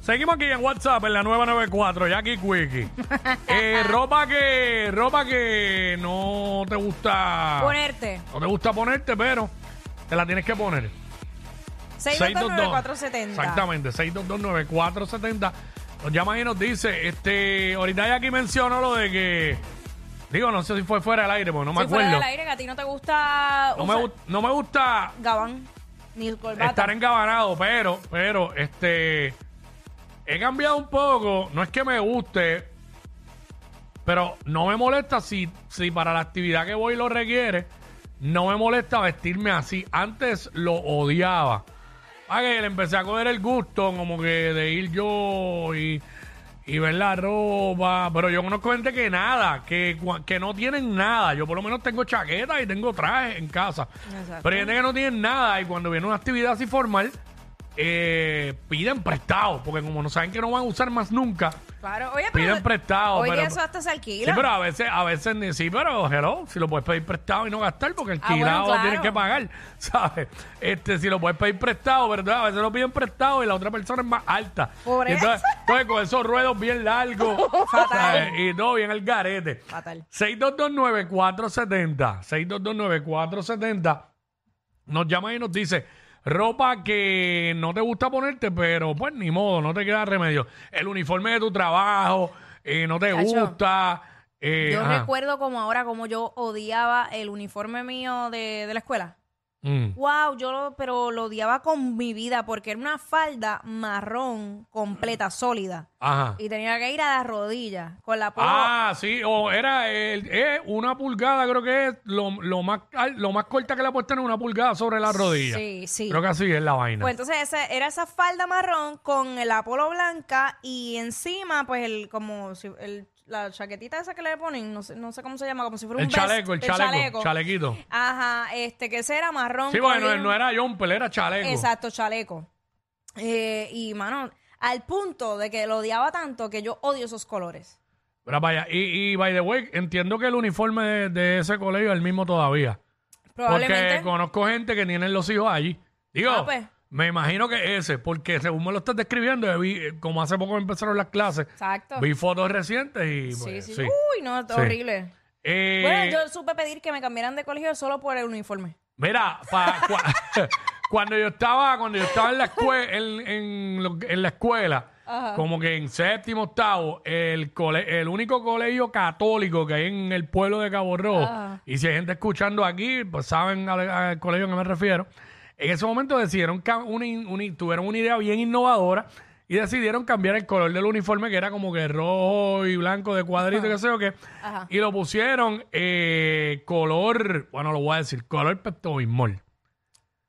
Seguimos aquí en WhatsApp en la nueva 94, Jackie Quickie. Eh, ropa que ropa que no te gusta Ponerte. no te gusta ponerte, pero te la tienes que poner. 6229470. Exactamente, 6229470. Nos llama y nos dice, este, ahorita Jackie mencionó lo de que digo, no sé si fue fuera del aire, porque no me si fuera acuerdo. del aire que a ti no te gusta No me, gu- no me gusta gabán ni corbata. estar engabanado, pero, pero, este, he cambiado un poco. No es que me guste, pero no me molesta si, si para la actividad que voy lo requiere. No me molesta vestirme así. Antes lo odiaba. A que le empecé a coger el gusto, como que de ir yo y, y ver la ropa. Pero yo conozco gente que nada, que, que no tienen nada. Yo por lo menos tengo chaqueta y tengo traje en casa. Pero hay gente que no tienen nada y cuando viene una actividad así formal, eh, piden prestado, porque como no saben que no van a usar más nunca, Claro, oye, piden prestado. Oye, pero, eso hasta se alquila. Sí, pero a veces, a veces ni sí, pero hello, si lo puedes pedir prestado y no gastar, porque Ah, bueno, alquilado claro. tienes que pagar, ¿sabes? Este, si lo puedes pedir prestado, entonces a veces lo piden prestado y la otra persona es más alta. Por Y entonces, eso. entonces con esos ruedos bien largos, Fatal. ¿sabes? Y todo bien el garete. Fatal. 6229470, 6229470, nos llama y nos dice, ropa que no te gusta ponerte, pero pues ni modo, no te queda remedio. El uniforme de tu trabajo, eh, no te gusta. eh, Yo ajá. recuerdo como ahora como yo odiaba el uniforme mío de, de la escuela. Mm. Wow, yo lo, pero lo odiaba con mi vida porque era una falda marrón completa, sólida. Ajá. Y tenía que ir a las rodillas con la polo. Ah, sí, o era el, eh, una pulgada, creo que es lo, lo más al- lo más corta que le puedes tener una pulgada sobre la rodilla. Sí, sí. Creo que así es la vaina. Pues entonces ese- era esa falda marrón con la polo blanca y encima pues el como si el, la chaquetita esa que le ponen, no sé, no sé cómo se llama, como si fuera el un vest, chaleco, el chaleco, chalequito. Ajá, este que ese era marrón. Sí, bueno, el- no era jumper, era chaleco. Exacto, chaleco. Eh, y mano, al punto de que lo odiaba tanto que yo odio esos colores. Pero vaya, y, y by the way, entiendo que el uniforme de, de ese colegio es el mismo todavía. Probablemente. Porque conozco gente que tienen los hijos allí. Digo, Ah, pues. Me imagino que ese, porque según me lo estás describiendo, vi, eh, como hace poco empezaron las clases, Exacto. vi fotos recientes y Sí, pues, sí. sí. Uy, no, Sí. horrible. Eh, Bueno, yo supe pedir que me cambiaran de colegio solo por el uniforme. Mira, pa- cua- cuando yo estaba, cuando yo estaba en la escuela, en, en lo- en la escuela, como que en séptimo, octavo, el cole- el único colegio católico que hay en el pueblo de Cabo Rojo, Ajá. y si hay gente escuchando aquí, pues saben al, al colegio a que me refiero. En ese momento decidieron una tuvieron una idea bien innovadora y decidieron cambiar el color del uniforme que era como que rojo y blanco de cuadrito, que sé yo qué, Ajá. y lo pusieron eh, color, bueno, lo voy a decir, color Pepto Bismol.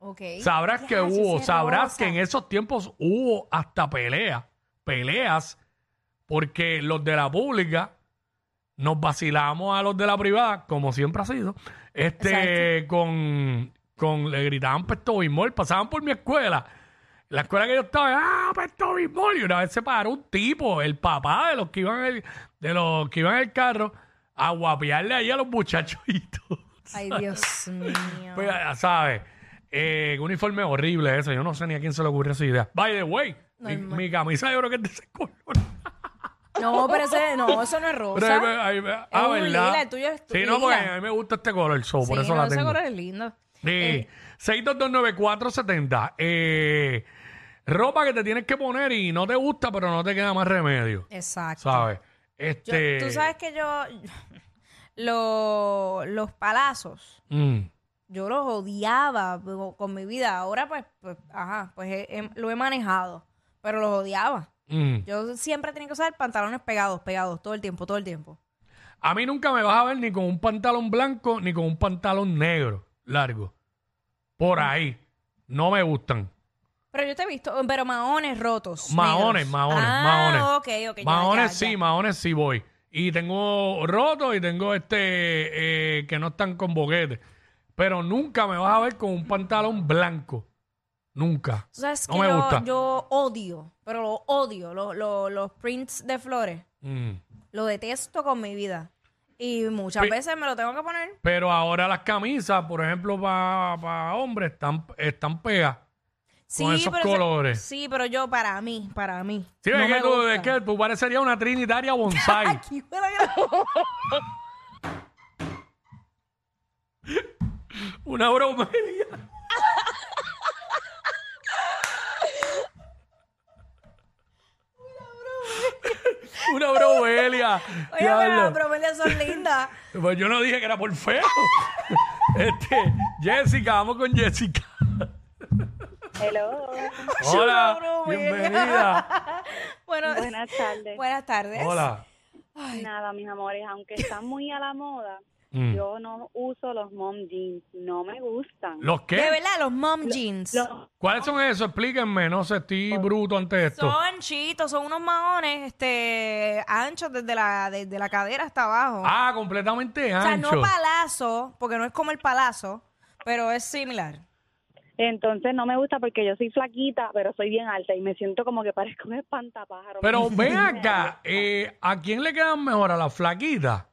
Ok. Sabrás que hubo, sabrás rosa. que en esos tiempos hubo hasta peleas, peleas, porque los de la pública nos vacilamos a los de la privada, como siempre ha sido, este, con, con, le gritaban Pesto Bismol, pasaban por mi escuela. La escuela que yo estaba, ah, Pesto Bismol, y una vez se paró un tipo, el papá de los que iban en el, de los que iban en el carro, a guapearle ahí a los muchachitos. Ay, Dios mío. Pues ya sabes, eh, un uniforme horrible ese. Yo no sé ni a quién se le ocurrió esa idea. By the way, mi, mi camisa yo creo que es de ese color. No, pero ese, no, eso no es rosa. Pero ahí me- ahí me- ah, un ¿verdad? lila, el tuyo es Sí, no, porque a mí me gusta este color, so, por Sí, eso no, la ese tengo. color es lindo. Sí. 6229470. Eh, ropa que te tienes que poner y no te gusta, pero no te queda más remedio. Exacto. ¿Sabes? Yo- Este. Tú sabes que yo, lo- los palazos, mm, yo los odiaba con- con mi vida. Ahora, pues, pues ajá, pues he- he- lo he manejado, pero los odiaba. mm. Yo siempre tenía que usar pantalones pegados, pegados, todo el tiempo, todo el tiempo. A mí nunca me vas a ver ni con un pantalón blanco ni con un pantalón negro largo. Por ahí. No me gustan. Pero yo te he visto, pero maones rotos. Maones, negros. maones, ah, maones. ok, ok. ya, maones ya, sí, ya. maones sí voy. Y tengo rotos y tengo este eh, que no están con boquete. Pero nunca me vas a ver con un pantalón blanco. Nunca. Tú sabes No que me yo, gusta. yo odio, pero lo odio, lo- lo- los prints de flores. Mm. Lo detesto con mi vida. Y muchas Pe- veces me lo tengo que poner. Pero ahora las camisas, por ejemplo, para hombres, están, están pegas. con esos pero colores. sí, pero yo para mí, para mí. Sí, no es, que tú, gusta. es que tú parecerías una trinitaria bonsai. Aquí fue la gran- una bromería. Una bromelia. Oye, pero las bromelias son lindas. Pues yo no dije que era por feo. este, Jessica, vamos con Jessica. Hello, Hola, bienvenida. Bueno, buenas tardes. buenas tardes. Hola. Nada, mis amores, aunque están muy a la moda, Mm. yo no uso los mom jeans, no me gustan. ¿Los De qué? verdad, los mom jeans. Los- ¿Cuáles son esos? Explíquenme, no sé, estoy bruto ante esto. Son chitos, son unos maones este, anchos desde la, desde la cadera hasta abajo. Ah, completamente o sea, ancho. no palazo, porque no es como el palazo, pero es similar. Entonces no me gusta porque yo soy flaquita, pero soy bien alta y me siento como que parezco un espantapájaro. Pero ven acá, eh, ¿a quién le quedan mejor? ¿A la flaquita?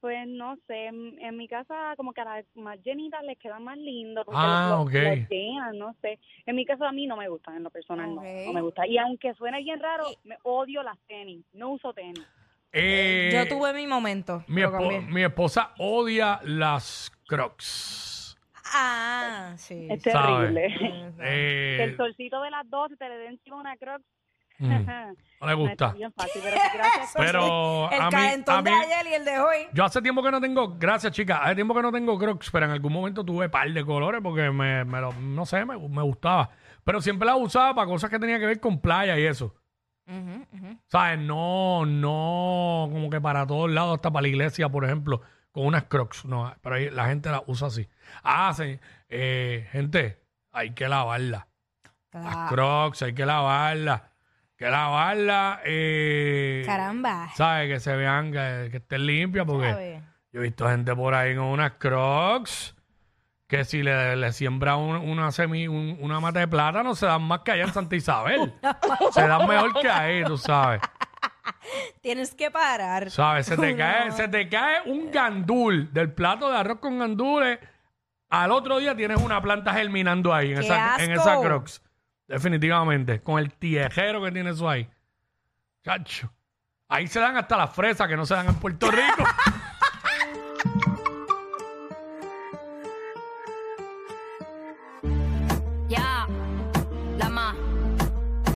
Pues no sé, en, en mi casa como que a las más llenitas les quedan más lindos. porque Ah, los- ok. los llenan, no sé. En mi caso a mí no me gustan, en lo personal no, me gusta. Y aunque suene bien raro, me odio las tenis, no uso tenis. Eh, Yo tuve mi momento. mi, espo- esposa odia las crocs. Ah, sí. Es terrible. Eh, Que el solcito de las 12 te le dé encima una croc. Mm, no le gusta. está bien fácil, pero sí, gracias. Pero El a mí, calentón a mí- de ayer y el de hoy. yo hace tiempo que no tengo, gracias chicas, hace tiempo que no tengo crocs, pero en algún momento tuve par de colores porque me, me lo- no sé, me, me gustaba. Pero siempre las usaba para cosas que tenían que ver con playa y eso. Ujú, ujú. ¿Sabes? No, no, como que para todos lados, hasta para la iglesia, por ejemplo, con unas crocs. No, pero ahí la gente las usa así. Ah, sí. Eh, gente, hay que lavarla. Las Claro. crocs, hay que lavarla. Que lavarla. Eh, Caramba. ¿Sabes? Que se vean, que, que estén limpias, porque ¿Sabe? yo he visto gente por ahí con unas crocs que si le, le siembra un- una semi, un- una mata de plátano, se dan más que allá en Santa Isabel. se dan mejor que ahí, tú sabes. Tienes que parar. ¿Sabes? Se te, cae, se te cae un gandul del plato de arroz con gandules. Al otro día tienes una planta germinando ahí, en ¡Qué esa, en asco! esa crocs. Definitivamente. Con el tiejero que tiene eso ahí. Chacho. Ahí se dan hasta las fresas que no se dan en Puerto Rico.